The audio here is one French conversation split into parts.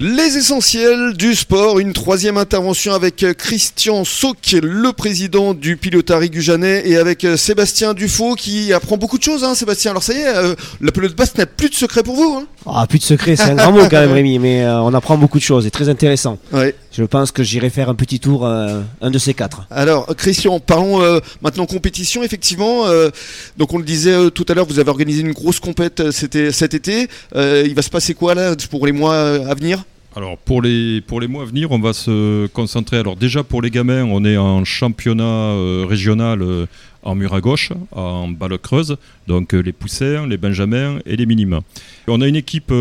Les essentiels du sport, une troisième intervention avec euh, Christian Sauc, le président du Pilotari Gujanais, et avec euh, Sébastien Dufaux qui apprend beaucoup de choses, hein, Sébastien. Alors ça y est, euh, la pelote basse n'a plus de secret pour vous. Hein ah, plus de secret, c'est un grand mot quand même, Rémi, mais on apprend beaucoup de choses, c'est très intéressant. Ouais. Je pense que j'irai faire un petit tour, un de ces quatre. Alors, Christian, parlons maintenant compétition, effectivement. donc on le disait tout à l'heure, vous avez organisé une grosse compète cet été. il va se passer quoi là pour les mois à venir? Alors pour les, pour les mois à venir, on va se concentrer. Alors déjà pour les gamins, on est en championnat euh, régional euh, en mur à gauche, en balle creuse, donc euh, les poussins, les benjamins et les minimes. On a une équipe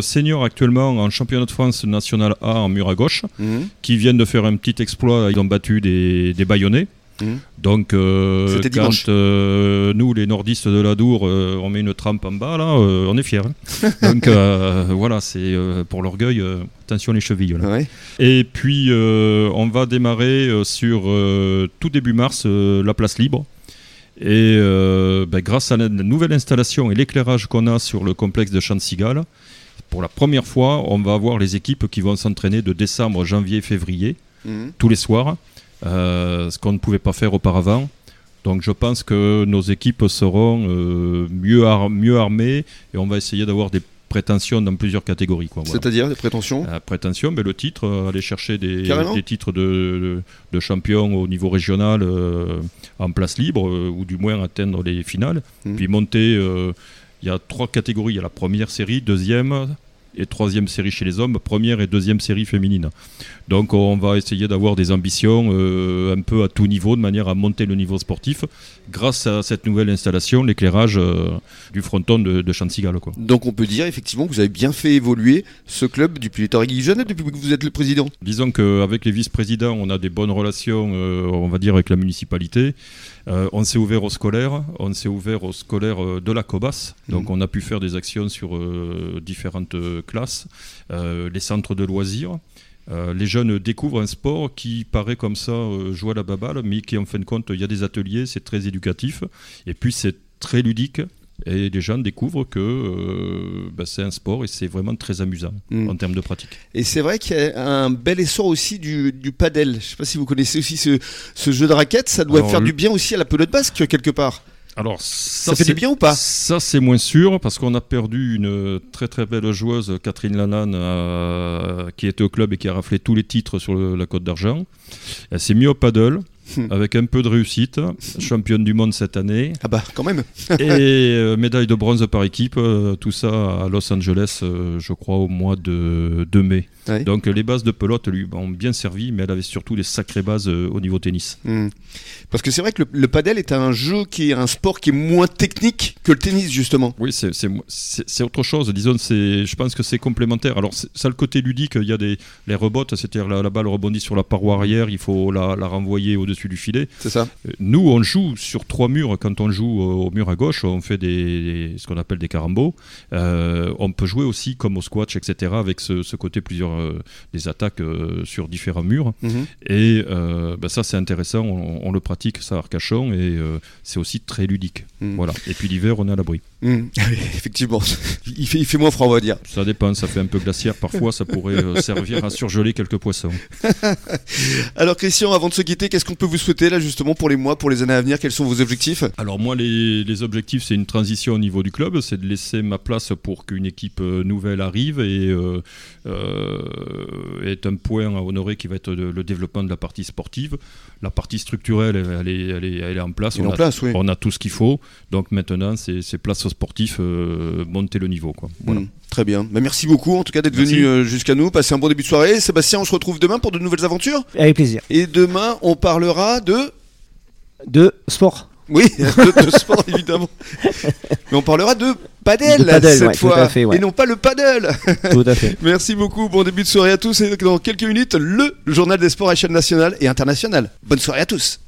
senior actuellement en championnat de France national A en mur à gauche, mhm. qui viennent de faire un petit exploit. Ils ont battu des, des baïonnés. Mmh. Donc, euh, quand euh, nous, les nordistes de la Dour, euh, on met une trempe en bas, là, on est fiers. Hein. Donc, voilà, c'est pour l'orgueil, attention les chevilles. Et puis, on va démarrer sur tout début mars la place libre. Et ben, grâce à la nouvelle installation et l'éclairage qu'on a sur le complexe de Champ pour la première fois, on va avoir les équipes qui vont s'entraîner de décembre, janvier, février, mmh. tous les soirs. Euh, ce qu'on ne pouvait pas faire auparavant. Donc je pense que nos équipes seront euh, mieux, mieux armées et on va essayer d'avoir des prétentions dans plusieurs catégories. C'est-à-dire des prétentions euh, Prétention, mais le titre, aller chercher des, des titres de, de, champion au niveau régional en place libre, ou du moins atteindre les finales. Mmh. Puis monter, il y a trois catégories. Il y a la première série, deuxième, et troisième série chez les hommes, première et deuxième série féminine. Donc on va essayer d'avoir des ambitions euh, un peu à tout niveau, de manière à monter le niveau sportif, grâce à cette nouvelle installation, l'éclairage euh, du fronton de, de Chantigal. Donc on peut dire effectivement que vous avez bien fait évoluer ce club du Piloterie Jeune depuis que vous êtes le président. Disons qu'avec les vice-présidents, on a des bonnes relations, euh, on va dire, avec la municipalité. On s'est ouvert aux scolaires, on s'est ouvert aux scolaires de la COBAS, donc mhm. on a pu faire des actions sur différentes classes, les centres de loisirs. Euh, les jeunes découvrent un sport qui paraît comme ça euh, jouer à la baballe, mais qui en fin de compte, il y a des ateliers, c'est très éducatif, et puis c'est très ludique. Et les jeunes découvrent que euh, bah, c'est un sport et c'est vraiment très amusant mm. en termes de pratique. Et c'est vrai qu'il y a un bel essor aussi du, du padel. Je ne sais pas si vous connaissez aussi ce, jeu de raquette. Ça doit faire du bien aussi à la pelote basque quelque part. Alors, ça, fait du bien ou pas? Ça, c'est moins sûr parce qu'on a perdu une très très belle joueuse, Catherine Lanane, euh, qui était au club et qui a raflé tous les titres sur la Côte d'Argent. Elle s'est mise au paddle. Avec un peu de réussite, championne du monde cette année. Ah bah quand même Et euh, médaille de bronze par équipe, euh, tout ça à Los Angeles, je crois au mois de, de mai. Donc les bases de pelote lui ont bien servi, mais elle avait surtout des sacrées bases euh, au niveau tennis. Hmm. Parce que c'est vrai que le, padel est un jeu qui est un sport qui est moins technique que le tennis justement. Oui, c'est autre chose. Disons, je pense que c'est complémentaire. Alors ça le côté ludique, il y a des les rebots, c'est-à-dire la, balle rebondit sur la paroi arrière, il faut la, renvoyer au-dessus du filet. C'est ça. Euh, nous, on joue sur trois murs. Quand on joue au mur à gauche, on fait des, ce qu'on appelle des carambos. Euh, on peut jouer aussi comme au squash, etc. Avec ce, ce côté plusieurs euh, des attaques euh, sur différents murs. Mhm. Et euh, bah, ça, c'est intéressant. On, le pratique, ça, à Arcachon, et c'est aussi très ludique. Mhm. Voilà. Et puis l'hiver, on est à l'abri. Mhm. Effectivement, il fait, il fait moins froid, on va dire. Ça dépend, ça fait un peu glaciaire parfois, ça pourrait servir à surgeler quelques poissons. Alors, Christian, avant de se quitter, qu'est-ce qu'on peut vous souhaiter là justement pour les mois, pour les années à venir? Quels sont vos objectifs? Alors, moi, les, les objectifs, c'est une transition au niveau du club, c'est de laisser ma place pour qu'une équipe nouvelle arrive et euh, est un point à honorer qui va être le développement de la partie sportive. La partie structurelle, elle, est, elle, est, elle est, en place. On, a, on a tout ce qu'il faut. Donc maintenant, c'est place au sportif, euh, monter le niveau. Quoi. Voilà. Hmm, très bien. Mais merci beaucoup en tout cas d'être venu euh, jusqu'à nous. Passez un bon début de soirée. Sébastien, on se retrouve demain pour de nouvelles aventures Avec plaisir. Et demain, on parlera de. De sport. Oui, de, sport évidemment. Mais on parlera de padel, cette fois, et non pas le paddle. Tout à fait. Merci beaucoup, bon début de soirée à tous et dans quelques minutes le journal des sports à échelle nationale et internationale. Bonne soirée à tous.